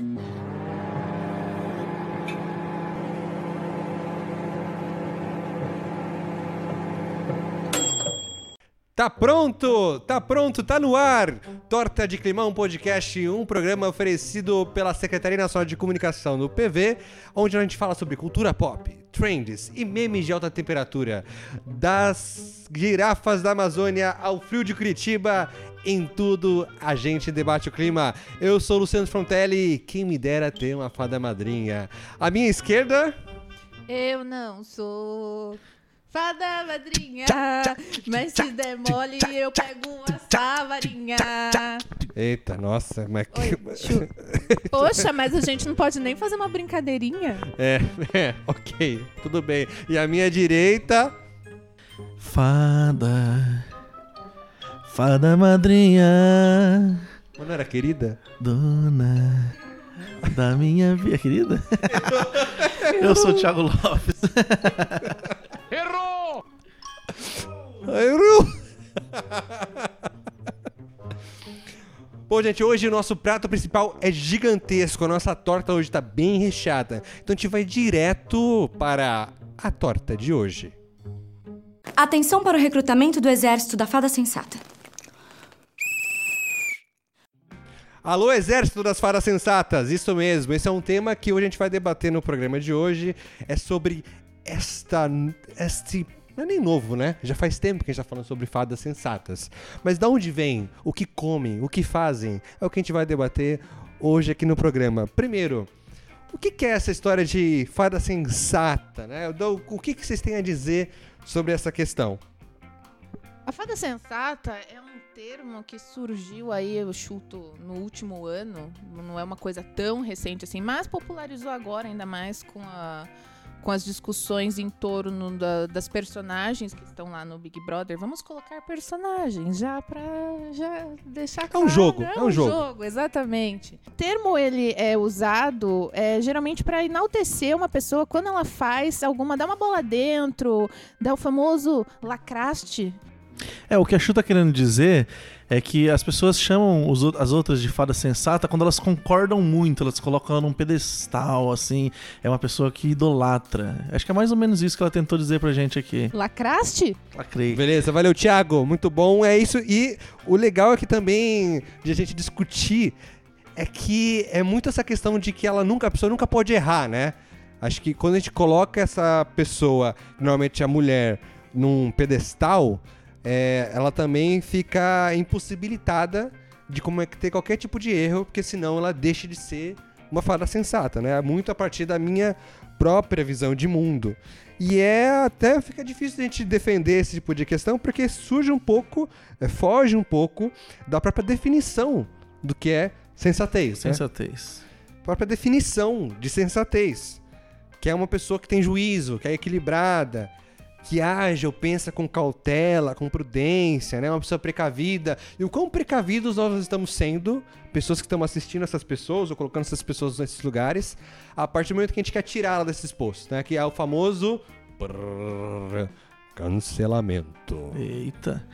Mm-hmm. Tá pronto? Tá pronto? Tá no ar! Torta de Climão Podcast, um programa oferecido pela Secretaria Nacional de Comunicação do PV, onde a gente fala sobre cultura pop, trends e memes de alta temperatura, das girafas da Amazônia ao frio de Curitiba. Em tudo a gente debate o clima. Eu sou o Luciano Frontelli, quem me dera ter uma fada madrinha. À minha esquerda. Eu não sou fada madrinha, mas se der mole eu pego essa varinha. Eita, nossa, mas Oi, que. Poxa, mas a gente não pode nem fazer uma brincadeirinha? É, é, ok, tudo bem. E à minha direita. Fada, fada madrinha, Mano, era querida? dona da minha vida, querida. Eu sou o Thiago Lopes. Bom, gente, hoje o nosso prato principal é gigantesco. A nossa torta hoje tá bem recheada. Então a gente vai direto para a torta de hoje. Atenção para o recrutamento do Exército da Fada Sensata. Alô, Exército das Fadas Sensatas! Isso mesmo, esse é um tema que hoje a gente vai debater no programa de hoje. É sobre esta. Este. Não é nem novo, né? Já faz tempo que a gente tá falando sobre fadas sensatas. Mas da onde vem? O que comem? O que fazem? É o que a gente vai debater hoje aqui no programa. Primeiro, o que é essa história de fada sensata, né? O que, que vocês têm a dizer sobre essa questão? A fada sensata é um termo que surgiu aí, eu chuto, no último ano. Não é uma coisa tão recente assim, mas popularizou agora ainda mais com, a, com as discussões em torno da- das personagens que estão lá no Big Brother. Vamos colocar personagens já pra já deixar claro. jogo, é um jogo. exatamente. O termo ele é usado é, geralmente para enaltecer uma pessoa quando ela faz alguma, dá uma bola dentro, dá o famoso lacraste. É, o que a Chu tá querendo dizer é que as pessoas chamam os as outras de fada sensata quando elas concordam muito, elas colocam ela num pedestal, assim. É uma pessoa que idolatra. Acho que é mais ou menos isso que ela tentou dizer pra gente aqui. Lacraste? Lacrei. Beleza, valeu, Thiago. Muito bom. É isso. E o legal é que também de a gente discutir é que é muito essa questão de que ela nunca, a pessoa nunca pode errar, né? Acho que quando a gente coloca essa pessoa, normalmente a mulher, num pedestal, é, ela também fica impossibilitada de cometer qualquer tipo de erro, porque senão ela deixa de ser uma fada sensata, né? Muito a partir da minha própria visão de mundo. E é até fica difícil a gente defender esse tipo de questão, porque surge um pouco, é, foge um pouco da própria definição do que é sensatez. né? Sensatez. própria definição de sensatez. Que é uma pessoa que tem juízo, que é equilibrada, que age ou pensa com cautela, com prudência, né? Uma pessoa precavida. E o quão precavidos nós estamos sendo, pessoas que estão assistindo essas pessoas ou colocando essas pessoas nesses lugares, a partir do momento que a gente quer tirá-la desses postos, né? Que é o famoso cancelamento. Eita.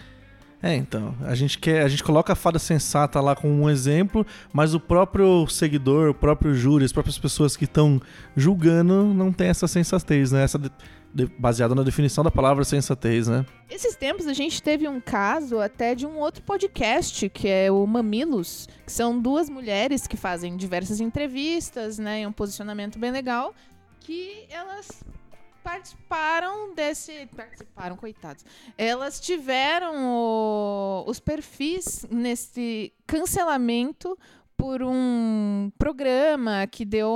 É, então, a gente quer, a gente coloca a fada sensata lá como um exemplo, mas o próprio seguidor, o próprio júri, as próprias pessoas que estão julgando não tem essa sensatez, né? Essa de- de- baseada na definição da palavra sensatez, né? Esses tempos a gente teve um caso até de um outro podcast, que é o Mamilos, que são duas mulheres que fazem diversas entrevistas, né, em um posicionamento bem legal, que elas participaram desse, participaram, coitados. Elas tiveram o- os perfis nesse cancelamento por um programa que deu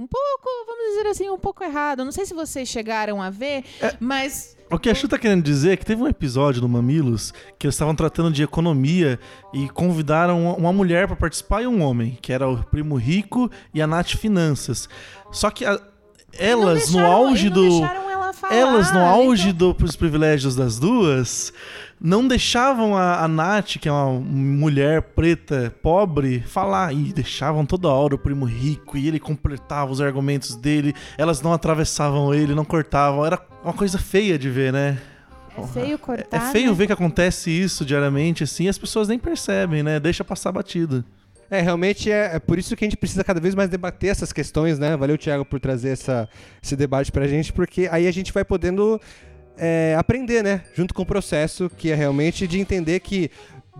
um pouco, vamos dizer assim, um pouco errado. Não sei se vocês chegaram a ver, mas O que a Chu tá querendo dizer é que teve um episódio do Mamilos que eles estavam tratando de economia e convidaram uma- uma mulher pra participar e um homem, que era o Primo Rico e a Nath Finanças. Só que a- elas, no deixaram- auge e não do. ela falar, Elas, no auge então- dos privilégios das duas, não deixavam a, a Nath, que é uma mulher preta, pobre, falar. E deixavam toda hora o primo rico e ele completava os argumentos dele. Elas não atravessavam ele, não cortavam. Era uma coisa feia de ver, né? É feio cortar. É feio né? ver que acontece isso diariamente, assim, e as pessoas nem percebem, né? Deixa passar batido. É, realmente é, é por isso que a gente precisa cada vez mais debater essas questões, né? Valeu, Thiago, por trazer essa, esse debate pra gente, porque aí a gente vai podendo é, aprender, né? Junto com o processo, que é realmente de entender que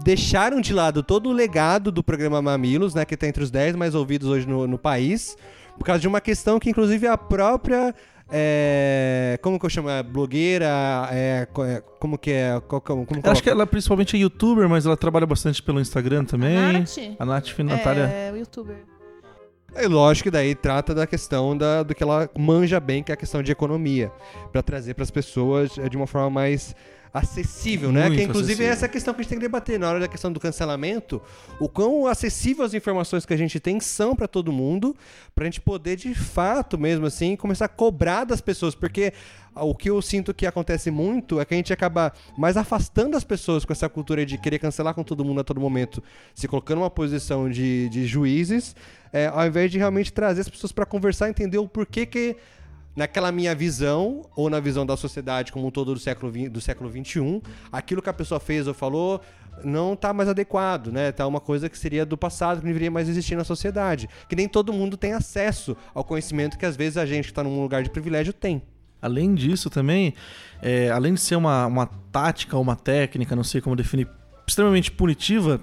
deixaram de lado todo o legado do programa Mamilos, né? Que está entre os 10 mais ouvidos hoje no, no país, por causa de uma questão que, inclusive, a própria é, como que eu chamo? É, blogueira? É, é como que é? Qual, como, como acho que ela principalmente é youtuber, mas ela trabalha bastante pelo Instagram também. A Nath? A Nath Natália. É, o youtuber. É lógico que daí trata da questão da, do que ela manja bem, que é a questão de economia, para trazer para as pessoas é, de uma forma mais acessível, né? que inclusive acessível. é essa questão que a gente tem que debater na hora da questão do cancelamento, o quão acessível as informações que a gente tem são para todo mundo, para a gente poder de fato mesmo assim começar a cobrar das pessoas, porque o que eu sinto que acontece muito é que a gente acaba mais afastando as pessoas com essa cultura de querer cancelar com todo mundo a todo momento, se colocando numa posição de, de juízes, é, ao invés de realmente trazer as pessoas para conversar, entender o porquê que naquela minha visão, ou na visão da sociedade como um todo do século, 20, do século XXI, aquilo que a pessoa fez ou falou não está mais adequado, né? Tá uma coisa que seria do passado, que não deveria mais existir na sociedade. Que nem todo mundo tem acesso ao conhecimento que às vezes a gente que está num lugar de privilégio tem. Além disso também, é, além de ser uma, uma tática, uma técnica, não sei como definir, extremamente punitiva,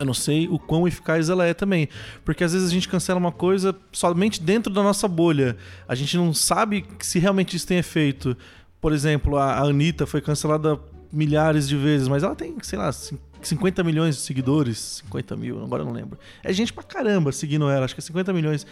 eu não sei o quão eficaz ela é também. Porque às vezes a gente cancela uma coisa somente dentro da nossa bolha. A gente não sabe se realmente isso tem efeito. Por exemplo, a Anitta foi cancelada milhares de vezes, mas ela tem, sei lá, 50 milhões de seguidores. 50 mil, agora não lembro. É gente pra caramba seguindo ela, acho que é 50 milhões.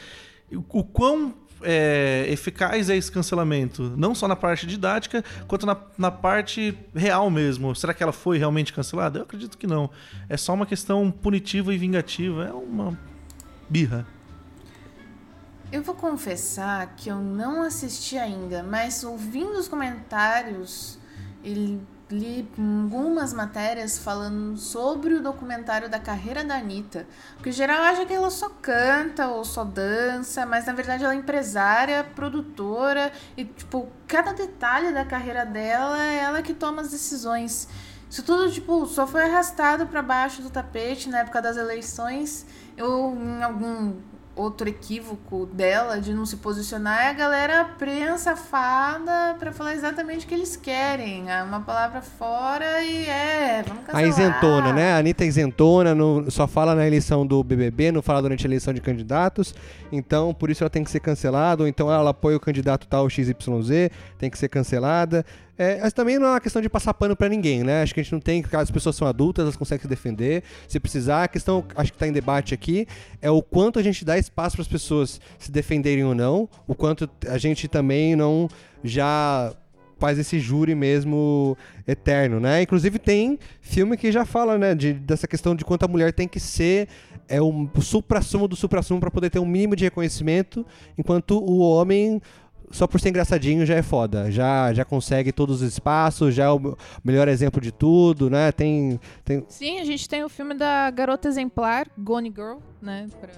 O quão é, eficaz é esse cancelamento? Não só na parte didática, quanto na, na parte real mesmo. Será que ela foi realmente cancelada? Eu acredito que não. É só uma questão punitiva e vingativa. É uma birra. Eu vou confessar que eu não assisti ainda, mas ouvindo os comentários, ele li algumas matérias falando sobre o documentário da carreira da Anitta. Porque geral acha que ela só canta ou só dança, mas na verdade ela é empresária, produtora e, tipo, cada detalhe da carreira dela é ela que toma as decisões. Isso tudo, tipo, só foi arrastado para baixo do tapete na época das eleições. Eu, em algum outro equívoco dela de não se posicionar é a galera prensa fada para falar exatamente o que eles querem. É uma palavra fora e é, vamos cancelar. A isentona, né? A Anitta é isentona, no, só fala na eleição do BBB, não fala durante a eleição de candidatos, então por isso ela tem que ser cancelada, ou então ela apoia o candidato tal XYZ, tem que ser cancelada. É, mas também não é uma questão de passar pano para ninguém, né? Acho que a gente não tem, as pessoas são adultas, elas conseguem se defender. Se precisar, a questão, acho que está em debate aqui, é o quanto a gente dá espaço para as pessoas se defenderem ou não, o quanto a gente também não já faz esse júri mesmo eterno, né? Inclusive tem filme que já fala, né, de, dessa questão de quanto a mulher tem que ser é o supra-sumo do supra-sumo para poder ter um mínimo de reconhecimento, enquanto o homem só por ser engraçadinho já é foda. Já, já consegue todos os espaços, já é o melhor exemplo de tudo, né? Tem, tem... Sim, a gente tem o filme da Garota Exemplar, Gone Girl, né? Pra,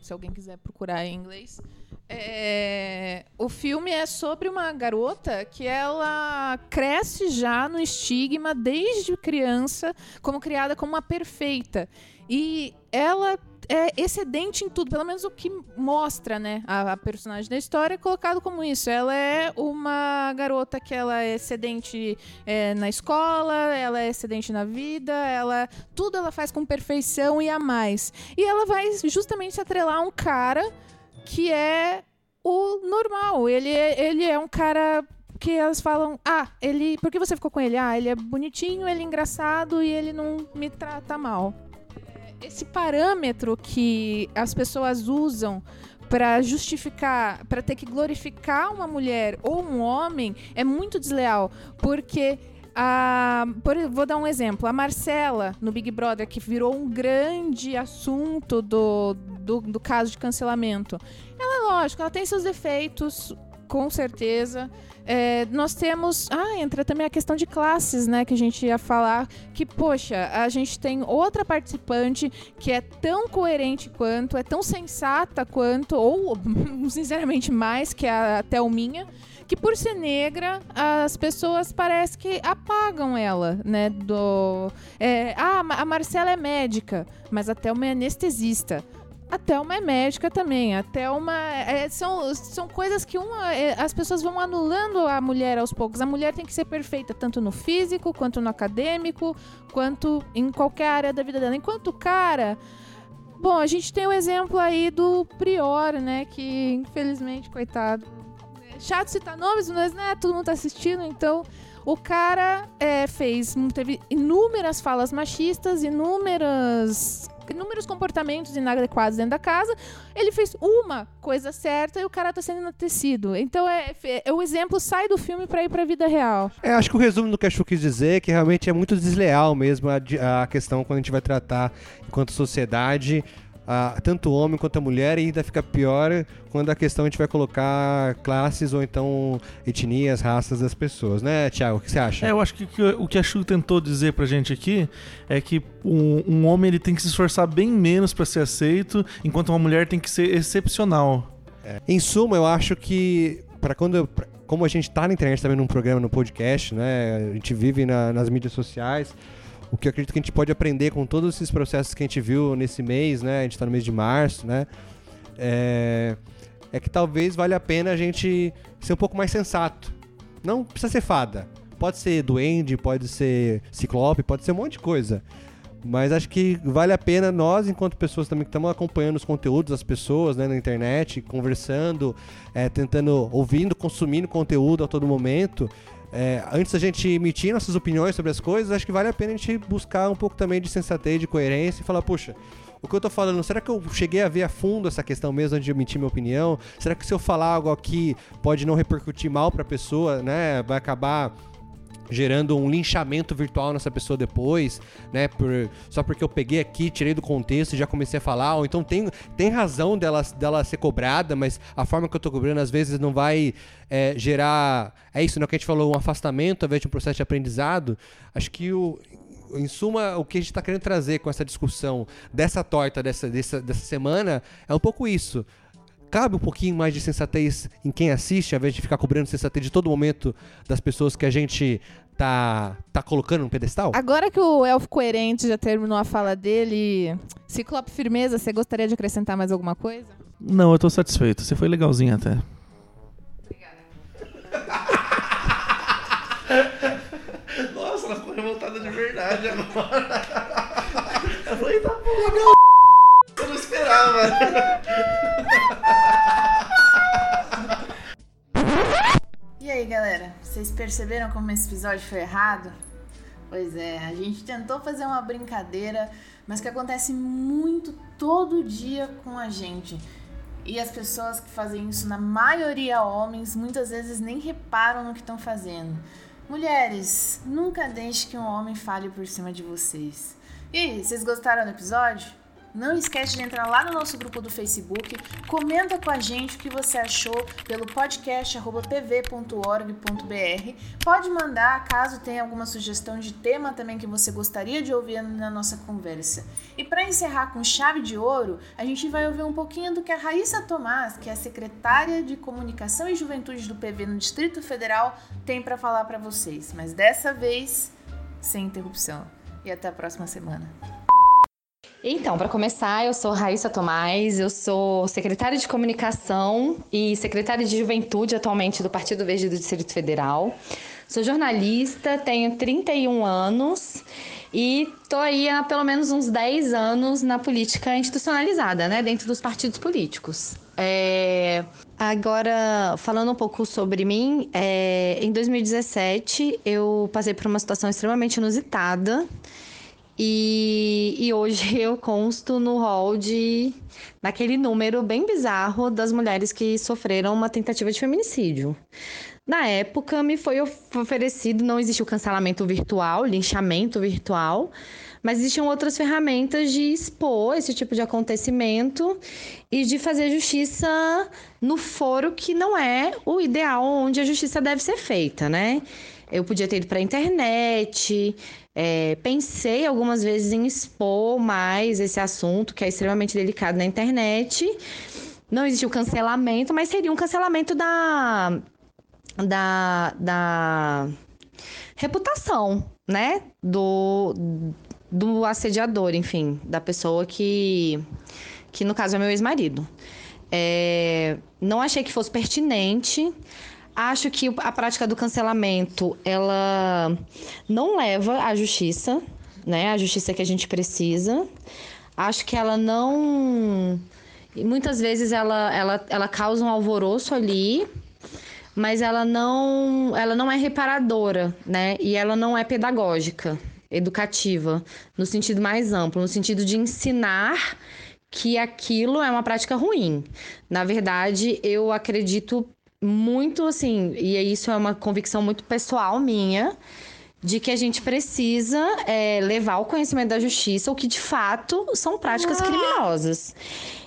se alguém quiser procurar em inglês. É, o filme é sobre uma garota que ela cresce já no estigma desde criança, como criada como uma perfeita. E ela é excedente em tudo, pelo menos o que mostra, né, a, a, personagem da história é colocado como isso. Ela é uma garota que ela é excedente é, na escola, ela é excedente na vida, ela tudo ela faz com perfeição e a mais. E ela vai justamente se atrelar a um cara que é o normal. Ele é, ele é um cara que elas falam: "Ah, ele, por que você ficou com ele? Ah, ele é bonitinho, ele é engraçado e ele não me trata mal." Esse parâmetro que as pessoas usam para justificar, para ter que glorificar uma mulher ou um homem é muito desleal, porque a, por, vou dar um exemplo. A Marcela, no Big Brother, que virou um grande assunto do, do, do caso de cancelamento. Ela, lógico, ela tem seus defeitos com certeza. É, nós temos. Ah, entra também a questão de classes, né? Que a gente ia falar. Que, poxa, a gente tem outra participante que é tão coerente quanto, é tão sensata quanto, ou sinceramente mais que a Thelminha que por ser negra, as pessoas parece que apagam ela, né? Do, é, ah, a Marcela é médica, mas a Thelma é anestesista. A Thelma é médica também. A Thelma. É, são, são coisas que uma, é, as pessoas vão anulando a mulher aos poucos. A mulher tem que ser perfeita, tanto no físico, quanto no acadêmico, quanto em qualquer área da vida dela. Enquanto o cara. Bom, a gente tem o exemplo aí do Prior, né? Que infelizmente, coitado. É chato citar nomes, mas né, todo mundo tá assistindo, então. O cara é, fez. Teve inúmeras falas machistas, inúmeras inúmeros comportamentos inadequados dentro da casa. Ele fez uma coisa certa e o cara tá sendo enaltecido. Então é, é o exemplo sai do filme para ir para a vida real. É, acho que o resumo do que a Chu quis dizer é que realmente é muito desleal mesmo a, a questão quando a gente vai tratar enquanto sociedade a, tanto o homem quanto a mulher, e ainda fica pior quando a questão a gente vai colocar classes ou então etnias, raças das pessoas, né, Tiago? O que você acha? É, eu acho que, que o que a Chu tentou dizer pra gente aqui é que um, um homem ele tem que se esforçar bem menos para ser aceito, enquanto uma mulher tem que ser excepcional. É. Em suma, eu acho que para quando pra, como a gente tá na internet também num programa, no podcast, né? A gente vive na, nas mídias sociais o que eu acredito que a gente pode aprender com todos esses processos que a gente viu nesse mês, né? A gente está no mês de março, né? É, é que talvez valha a pena a gente ser um pouco mais sensato. Não precisa ser fada. Pode ser duende, pode ser ciclope, pode ser um monte de coisa. Mas acho que vale a pena nós, enquanto pessoas também que estamos acompanhando os conteúdos das pessoas né, na internet, conversando, é, tentando, ouvindo, consumindo conteúdo a todo momento, é, antes da gente emitir nossas opiniões sobre as coisas, acho que vale a pena a gente buscar um pouco também de sensatez, de coerência e falar, puxa, o que eu tô falando, será que eu cheguei a ver a fundo essa questão mesmo antes de emitir minha opinião? Será que se eu falar algo aqui pode não repercutir mal para a pessoa, né? Vai acabar gerando um linchamento virtual nessa pessoa depois, né? Por, só porque eu peguei aqui, tirei do contexto e já comecei a falar. Ou então tem, tem razão dela, dela ser cobrada, mas a forma que eu tô cobrando às vezes não vai é, gerar. É isso, né? Que a gente falou, um afastamento ao invés de um processo de aprendizado. Acho que o. Em suma, o que a gente está querendo trazer com essa discussão dessa torta dessa, dessa, dessa semana é um pouco isso cabe um pouquinho mais de sensatez em quem assiste, ao invés de ficar cobrando sensatez de todo momento das pessoas que a gente tá, tá colocando no pedestal? Agora que o Elfo Coerente já terminou a fala dele, Ciclope Firmeza, você gostaria de acrescentar mais alguma coisa? Não, eu tô satisfeito. Você foi legalzinho até. Obrigada. Nossa, ela ficou revoltada de verdade agora. Eu falei, tá bom. Eu não esperava. E aí, galera? Vocês perceberam como esse episódio foi errado? Pois é, a gente tentou fazer uma brincadeira, mas que acontece muito todo dia com a gente. E as pessoas que fazem isso, na maioria homens, muitas vezes nem reparam no que estão fazendo. Mulheres, nunca deixe que um homem fale por cima de vocês. E aí, vocês gostaram do episódio? Não esquece de entrar lá no nosso grupo do Facebook, comenta com a gente o que você achou pelo podcast@pv.org.br. Pode mandar caso tenha alguma sugestão de tema também que você gostaria de ouvir na nossa conversa. E para encerrar com chave de ouro, a gente vai ouvir um pouquinho do que a Raíssa Tomás, que é a secretária de Comunicação e Juventude do PV no Distrito Federal, tem para falar para vocês, mas dessa vez sem interrupção. E até a próxima semana. Então, para começar, eu sou Raíssa Tomás, eu sou secretária de comunicação e secretária de juventude atualmente do Partido Verde do Distrito Federal. Sou jornalista, tenho 31 anos e estou aí há pelo menos uns 10 anos na política institucionalizada, né, dentro dos partidos políticos. É... Agora, falando um pouco sobre mim, é... em 2017 eu passei por uma situação extremamente inusitada e, e hoje eu consto no hall de naquele número bem bizarro das mulheres que sofreram uma tentativa de feminicídio. Na época me foi oferecido, não existe o cancelamento virtual, linchamento virtual, mas existiam outras ferramentas de expor esse tipo de acontecimento e de fazer justiça no foro que não é o ideal onde a justiça deve ser feita, né? Eu podia ter ido para a internet, é, pensei algumas vezes em expor mais esse assunto, que é extremamente delicado na internet. Não existe o cancelamento, mas seria um cancelamento da, da, da reputação, né? Do, do assediador, enfim, da pessoa que, que no caso é meu ex-marido. É, não achei que fosse pertinente. Acho que a prática do cancelamento ela não leva à justiça, né? A justiça que a gente precisa. Acho que ela não muitas vezes ela, ela, ela causa um alvoroço ali, mas ela não ela não é reparadora, né? E ela não é pedagógica, educativa, no sentido mais amplo, no sentido de ensinar que aquilo é uma prática ruim. Na verdade, eu acredito muito assim, e isso é uma convicção muito pessoal minha, de que a gente precisa é, levar ao conhecimento da justiça o que de fato são práticas criminosas.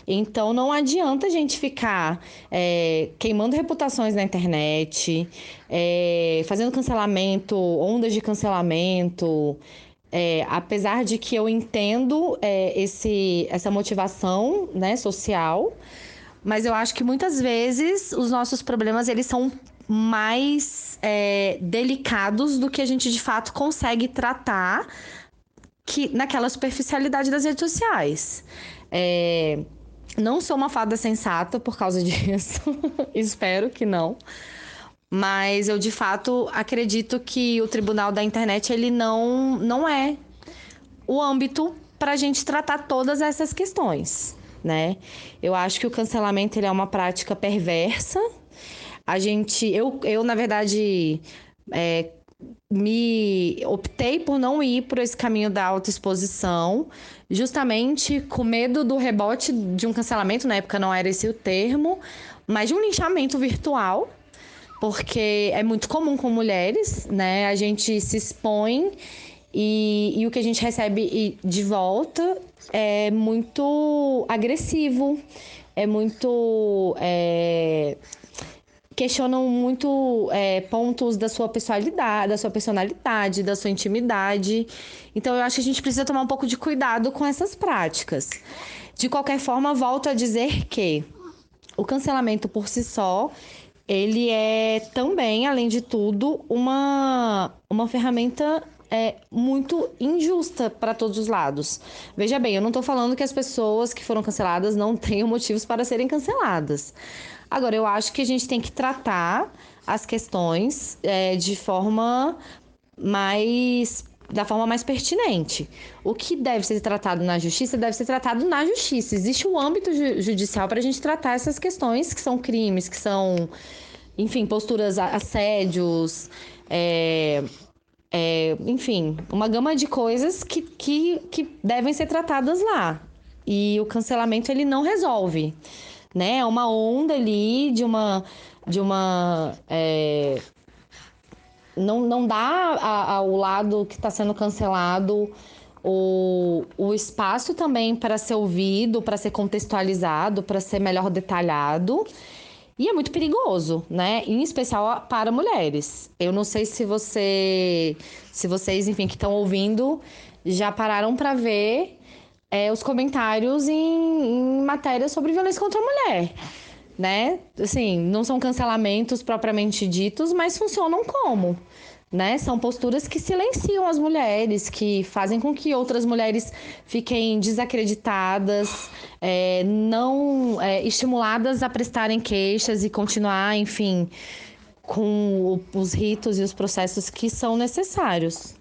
Então não adianta a gente ficar é, queimando reputações na internet, é, fazendo cancelamento, ondas de cancelamento. É, apesar de que eu entendo é, esse, essa motivação né, social, mas eu acho que muitas vezes os nossos problemas eles são mais é, delicados do que a gente de fato consegue tratar que naquela superficialidade das redes sociais. É, não sou uma fada sensata por causa disso, espero que não. Mas eu de fato acredito que o tribunal da internet ele não, não é o âmbito para a gente tratar todas essas questões né? Eu acho que o cancelamento ele é uma prática perversa. A gente, eu, eu na verdade, é, me optei por não ir por esse caminho da autoexposição, justamente com medo do rebote de um cancelamento, na época não era esse o termo, mas de um linchamento virtual, porque é muito comum com mulheres, né? A gente se expõe e, e o que a gente recebe de volta é muito agressivo, é muito. É, questionam muito é, pontos da sua personalidade, da sua personalidade, da sua intimidade. Então eu acho que a gente precisa tomar um pouco de cuidado com essas práticas. De qualquer forma, volto a dizer que o cancelamento por si só, ele é também, além de tudo, uma, uma ferramenta é muito injusta para todos os lados. Veja bem, eu não estou falando que as pessoas que foram canceladas não tenham motivos para serem canceladas. Agora, eu acho que a gente tem que tratar as questões é, de forma mais da forma mais pertinente. O que deve ser tratado na justiça deve ser tratado na justiça. Existe um âmbito ju judicial para a gente tratar essas questões que são crimes, que são, enfim, posturas, assédios, é, é, enfim, uma gama de coisas que, que, que devem ser tratadas lá. E o cancelamento ele não resolve, né? É uma onda ali de uma de uma é, não, não dá ao lado que está sendo cancelado o, o espaço também para ser ouvido, para ser contextualizado, para ser melhor detalhado. E é muito perigoso, né? Em especial para mulheres. Eu não sei se você, se vocês, enfim, que estão ouvindo, já pararam para ver é, os comentários em, em matérias sobre violência contra a mulher, né? Assim, não são cancelamentos propriamente ditos, mas funcionam como né? São posturas que silenciam as mulheres, que fazem com que outras mulheres fiquem desacreditadas, é, não é, estimuladas a prestarem queixas e continuar, enfim, com os ritos e os processos que são necessários.